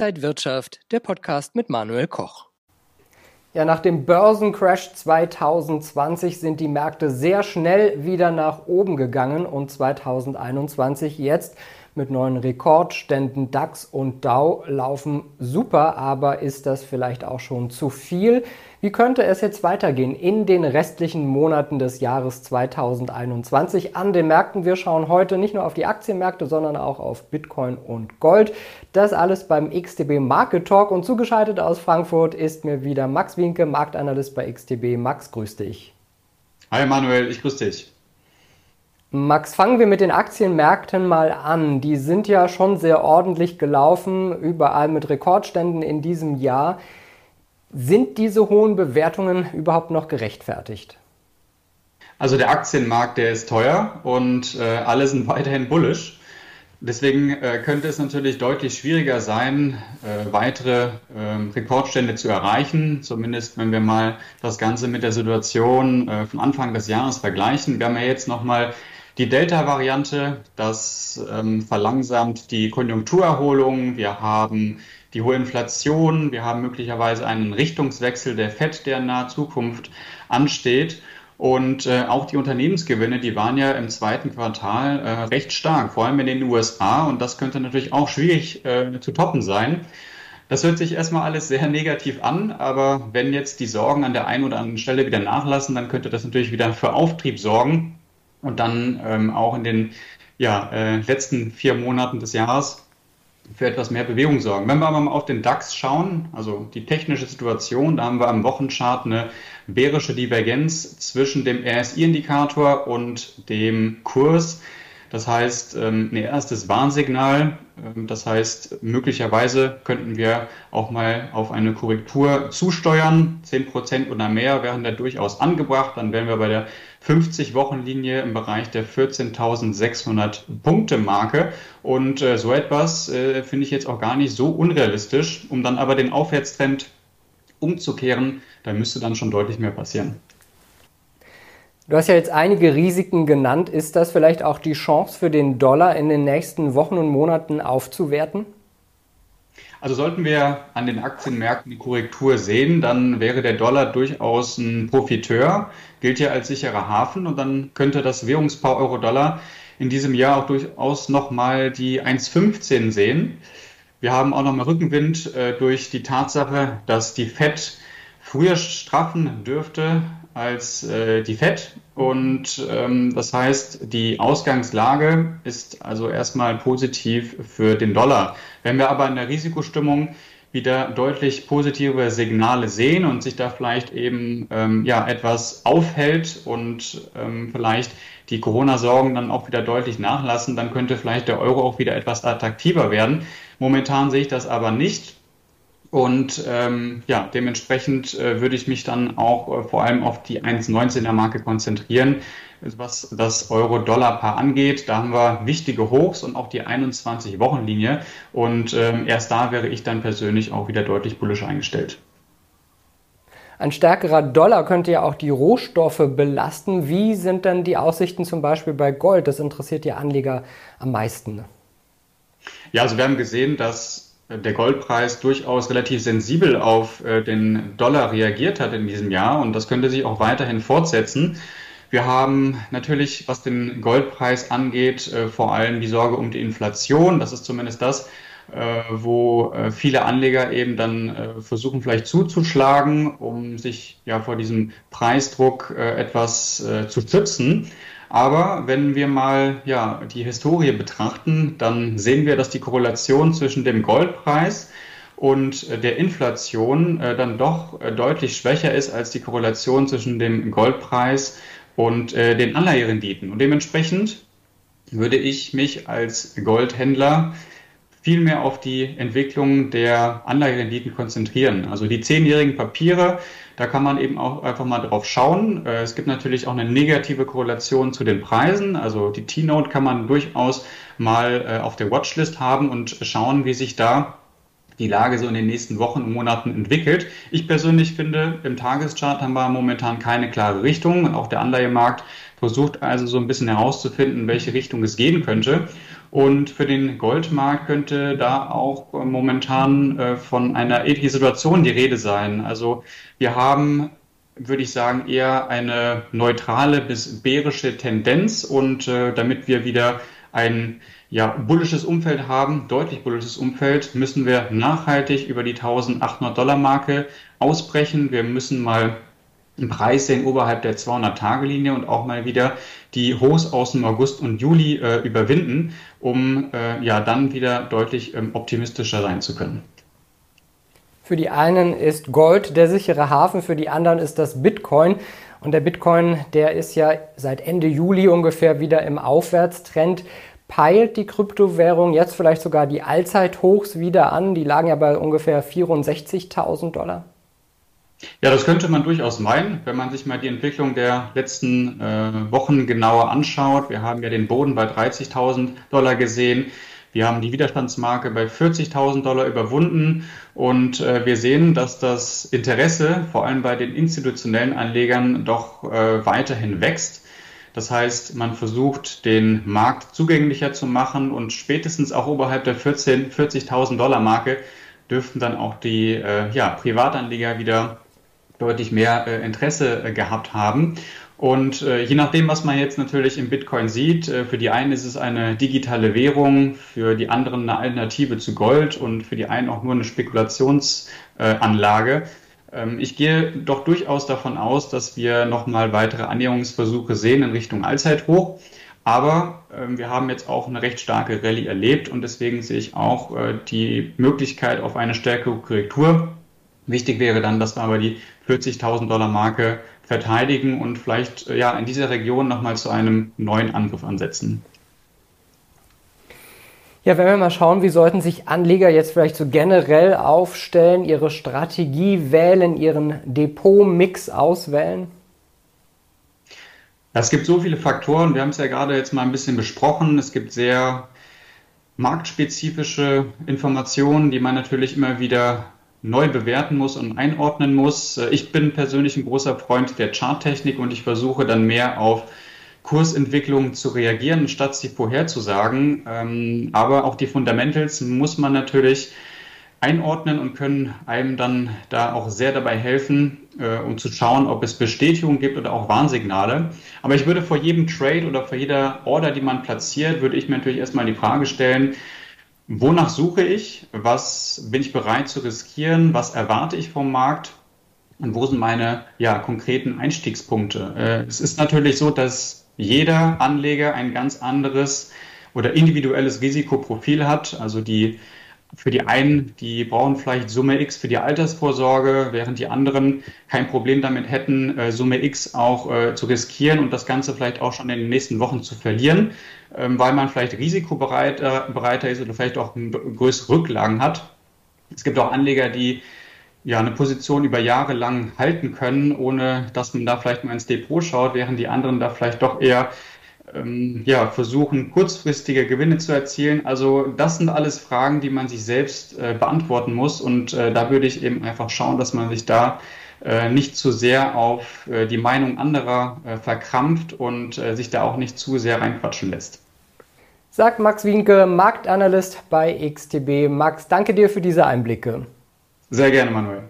Inside Wirtschaft, der Podcast mit Manuel Koch. Ja, nach dem Börsencrash 2020 sind die Märkte sehr schnell wieder nach oben gegangen und 2021 jetzt mit neuen Rekordständen DAX und DAO laufen super, aber ist das vielleicht auch schon zu viel? Wie könnte es jetzt weitergehen in den restlichen Monaten des Jahres 2021 an den Märkten? Wir schauen heute nicht nur auf die Aktienmärkte, sondern auch auf Bitcoin und Gold. Das alles beim XTB Market Talk und zugeschaltet aus Frankfurt ist mir wieder Max Winke, Marktanalyst bei XTB. Max, grüß dich. Hi Manuel, ich grüße dich. Max, fangen wir mit den Aktienmärkten mal an. Die sind ja schon sehr ordentlich gelaufen, überall mit Rekordständen in diesem Jahr. Sind diese hohen Bewertungen überhaupt noch gerechtfertigt? Also der Aktienmarkt, der ist teuer und äh, alle sind weiterhin bullish. Deswegen äh, könnte es natürlich deutlich schwieriger sein, äh, weitere äh, Rekordstände zu erreichen, zumindest wenn wir mal das Ganze mit der Situation äh, von Anfang des Jahres vergleichen. Wir haben ja jetzt nochmal die Delta-Variante, das ähm, verlangsamt die Konjunkturerholung. Wir haben die hohe Inflation. Wir haben möglicherweise einen Richtungswechsel der FED, der in naher Zukunft ansteht. Und äh, auch die Unternehmensgewinne, die waren ja im zweiten Quartal äh, recht stark, vor allem in den USA. Und das könnte natürlich auch schwierig äh, zu toppen sein. Das hört sich erstmal alles sehr negativ an, aber wenn jetzt die Sorgen an der einen oder anderen Stelle wieder nachlassen, dann könnte das natürlich wieder für Auftrieb sorgen und dann ähm, auch in den ja, äh, letzten vier Monaten des Jahres für etwas mehr Bewegung sorgen. Wenn wir aber mal auf den DAX schauen, also die technische Situation, da haben wir am Wochenchart eine bärische Divergenz zwischen dem RSI-Indikator und dem Kurs. Das heißt, ähm, ein erstes Warnsignal. Ähm, das heißt, möglicherweise könnten wir auch mal auf eine Korrektur zusteuern. 10% oder mehr wären da durchaus angebracht. Dann wären wir bei der 50-Wochen-Linie im Bereich der 14.600 Punkte Marke. Und äh, so etwas äh, finde ich jetzt auch gar nicht so unrealistisch. Um dann aber den Aufwärtstrend umzukehren, da müsste dann schon deutlich mehr passieren. Du hast ja jetzt einige Risiken genannt. Ist das vielleicht auch die Chance für den Dollar in den nächsten Wochen und Monaten aufzuwerten? Also sollten wir an den Aktienmärkten die Korrektur sehen, dann wäre der Dollar durchaus ein Profiteur, gilt ja als sicherer Hafen und dann könnte das Währungspaar Euro-Dollar in diesem Jahr auch durchaus nochmal die 1,15 sehen. Wir haben auch nochmal Rückenwind äh, durch die Tatsache, dass die FED früher straffen dürfte als äh, die FED. Und ähm, das heißt, die Ausgangslage ist also erstmal positiv für den Dollar. Wenn wir aber in der Risikostimmung wieder deutlich positive Signale sehen und sich da vielleicht eben ähm, ja etwas aufhält und ähm, vielleicht die Corona-Sorgen dann auch wieder deutlich nachlassen, dann könnte vielleicht der Euro auch wieder etwas attraktiver werden. Momentan sehe ich das aber nicht. Und ähm, ja, dementsprechend äh, würde ich mich dann auch äh, vor allem auf die 1,19er Marke konzentrieren, was das Euro-Dollar-Paar angeht. Da haben wir wichtige Hochs und auch die 21-Wochen-Linie. Und ähm, erst da wäre ich dann persönlich auch wieder deutlich bullisch eingestellt. Ein stärkerer Dollar könnte ja auch die Rohstoffe belasten. Wie sind denn die Aussichten zum Beispiel bei Gold? Das interessiert die Anleger am meisten. Ja, also wir haben gesehen, dass der Goldpreis durchaus relativ sensibel auf äh, den Dollar reagiert hat in diesem Jahr und das könnte sich auch weiterhin fortsetzen. Wir haben natürlich, was den Goldpreis angeht, äh, vor allem die Sorge um die Inflation. Das ist zumindest das, äh, wo viele Anleger eben dann versuchen, vielleicht zuzuschlagen, um sich ja vor diesem Preisdruck etwas zu schützen. Aber wenn wir mal ja, die Historie betrachten, dann sehen wir, dass die Korrelation zwischen dem Goldpreis und der Inflation äh, dann doch äh, deutlich schwächer ist als die Korrelation zwischen dem Goldpreis und äh, den Anleiherenditen. Und dementsprechend würde ich mich als Goldhändler viel mehr auf die Entwicklung der Anleiherenditen konzentrieren. Also die zehnjährigen Papiere, da kann man eben auch einfach mal drauf schauen. Äh, es gibt natürlich auch eine negative Korrelation zu den Preisen. Also die T-Note kann man durchaus mal äh, auf der Watchlist haben und schauen, wie sich da die Lage so in den nächsten Wochen und Monaten entwickelt. Ich persönlich finde, im Tageschart haben wir momentan keine klare Richtung auch der Anleihemarkt versucht also so ein bisschen herauszufinden, in welche Richtung es gehen könnte. Und für den Goldmarkt könnte da auch momentan äh, von einer ähnlichen Situation die Rede sein. Also wir haben würde ich sagen, eher eine neutrale bis bärische Tendenz. Und äh, damit wir wieder ein ja, bullisches Umfeld haben, deutlich bullisches Umfeld, müssen wir nachhaltig über die 1800 Dollar Marke ausbrechen. Wir müssen mal einen Preis sehen oberhalb der 200-Tage-Linie und auch mal wieder die Hochs aus dem August und Juli äh, überwinden, um äh, ja dann wieder deutlich ähm, optimistischer sein zu können. Für die einen ist Gold der sichere Hafen, für die anderen ist das Bitcoin. Und der Bitcoin, der ist ja seit Ende Juli ungefähr wieder im Aufwärtstrend. Peilt die Kryptowährung jetzt vielleicht sogar die Allzeithochs wieder an? Die lagen ja bei ungefähr 64.000 Dollar. Ja, das könnte man durchaus meinen, wenn man sich mal die Entwicklung der letzten äh, Wochen genauer anschaut. Wir haben ja den Boden bei 30.000 Dollar gesehen. Wir haben die Widerstandsmarke bei 40.000 Dollar überwunden und äh, wir sehen, dass das Interesse vor allem bei den institutionellen Anlegern doch äh, weiterhin wächst. Das heißt, man versucht, den Markt zugänglicher zu machen und spätestens auch oberhalb der 40.000 Dollar Marke dürften dann auch die äh, ja, Privatanleger wieder deutlich mehr äh, Interesse äh, gehabt haben. Und äh, je nachdem, was man jetzt natürlich im Bitcoin sieht, äh, für die einen ist es eine digitale Währung, für die anderen eine Alternative zu Gold und für die einen auch nur eine Spekulationsanlage. Äh, ähm, ich gehe doch durchaus davon aus, dass wir nochmal weitere Annäherungsversuche sehen in Richtung Allzeithoch. Aber ähm, wir haben jetzt auch eine recht starke Rallye erlebt und deswegen sehe ich auch äh, die Möglichkeit auf eine stärkere Korrektur. Wichtig wäre dann, dass wir aber die 40.000 Dollar Marke verteidigen und vielleicht äh, ja in dieser Region nochmal zu einem neuen Angriff ansetzen. Ja, wenn wir mal schauen, wie sollten sich Anleger jetzt vielleicht so generell aufstellen, ihre Strategie wählen, ihren Depotmix auswählen? Es gibt so viele Faktoren. Wir haben es ja gerade jetzt mal ein bisschen besprochen. Es gibt sehr marktspezifische Informationen, die man natürlich immer wieder neu bewerten muss und einordnen muss. Äh, ich bin persönlich ein großer Freund der Charttechnik und ich versuche dann mehr auf Kursentwicklungen zu reagieren, statt sie vorherzusagen. Ähm, aber auch die Fundamentals muss man natürlich einordnen und können einem dann da auch sehr dabei helfen, äh, um zu schauen, ob es Bestätigung gibt oder auch Warnsignale. Aber ich würde vor jedem Trade oder vor jeder Order, die man platziert, würde ich mir natürlich erstmal die Frage stellen, Wonach suche ich? Was bin ich bereit zu riskieren? Was erwarte ich vom Markt? Und wo sind meine ja, konkreten Einstiegspunkte? Äh, es ist natürlich so, dass jeder Anleger ein ganz anderes oder individuelles Risikoprofil hat. Also die für die einen, die brauchen vielleicht Summe X für die Altersvorsorge, während die anderen kein Problem damit hätten, äh, Summe X auch äh, zu riskieren und das Ganze vielleicht auch schon in den nächsten Wochen zu verlieren, ähm, weil man vielleicht risikobereiter bereiter ist oder vielleicht auch größere Rücklagen hat. Es gibt auch Anleger, die ja eine Position über Jahre lang halten können, ohne dass man da vielleicht mal ins Depot schaut, während die anderen da vielleicht doch eher ähm, ja, versuchen, kurzfristige Gewinne zu erzielen. Also das sind alles Fragen, die man sich selbst äh, beantworten muss. Und äh, da würde ich eben einfach schauen, dass man sich da äh, nicht zu sehr auf äh, die Meinung anderer äh, verkrampft und äh, sich da auch nicht zu sehr reinquatschen lässt. Sagt Max Wienke, Marktanalyst bei XTB. Max, danke dir für diese Einblicke. Sehr gerne, Manuel.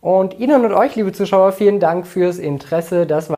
Und Ihnen und euch, liebe Zuschauer, vielen Dank fürs Interesse. Das war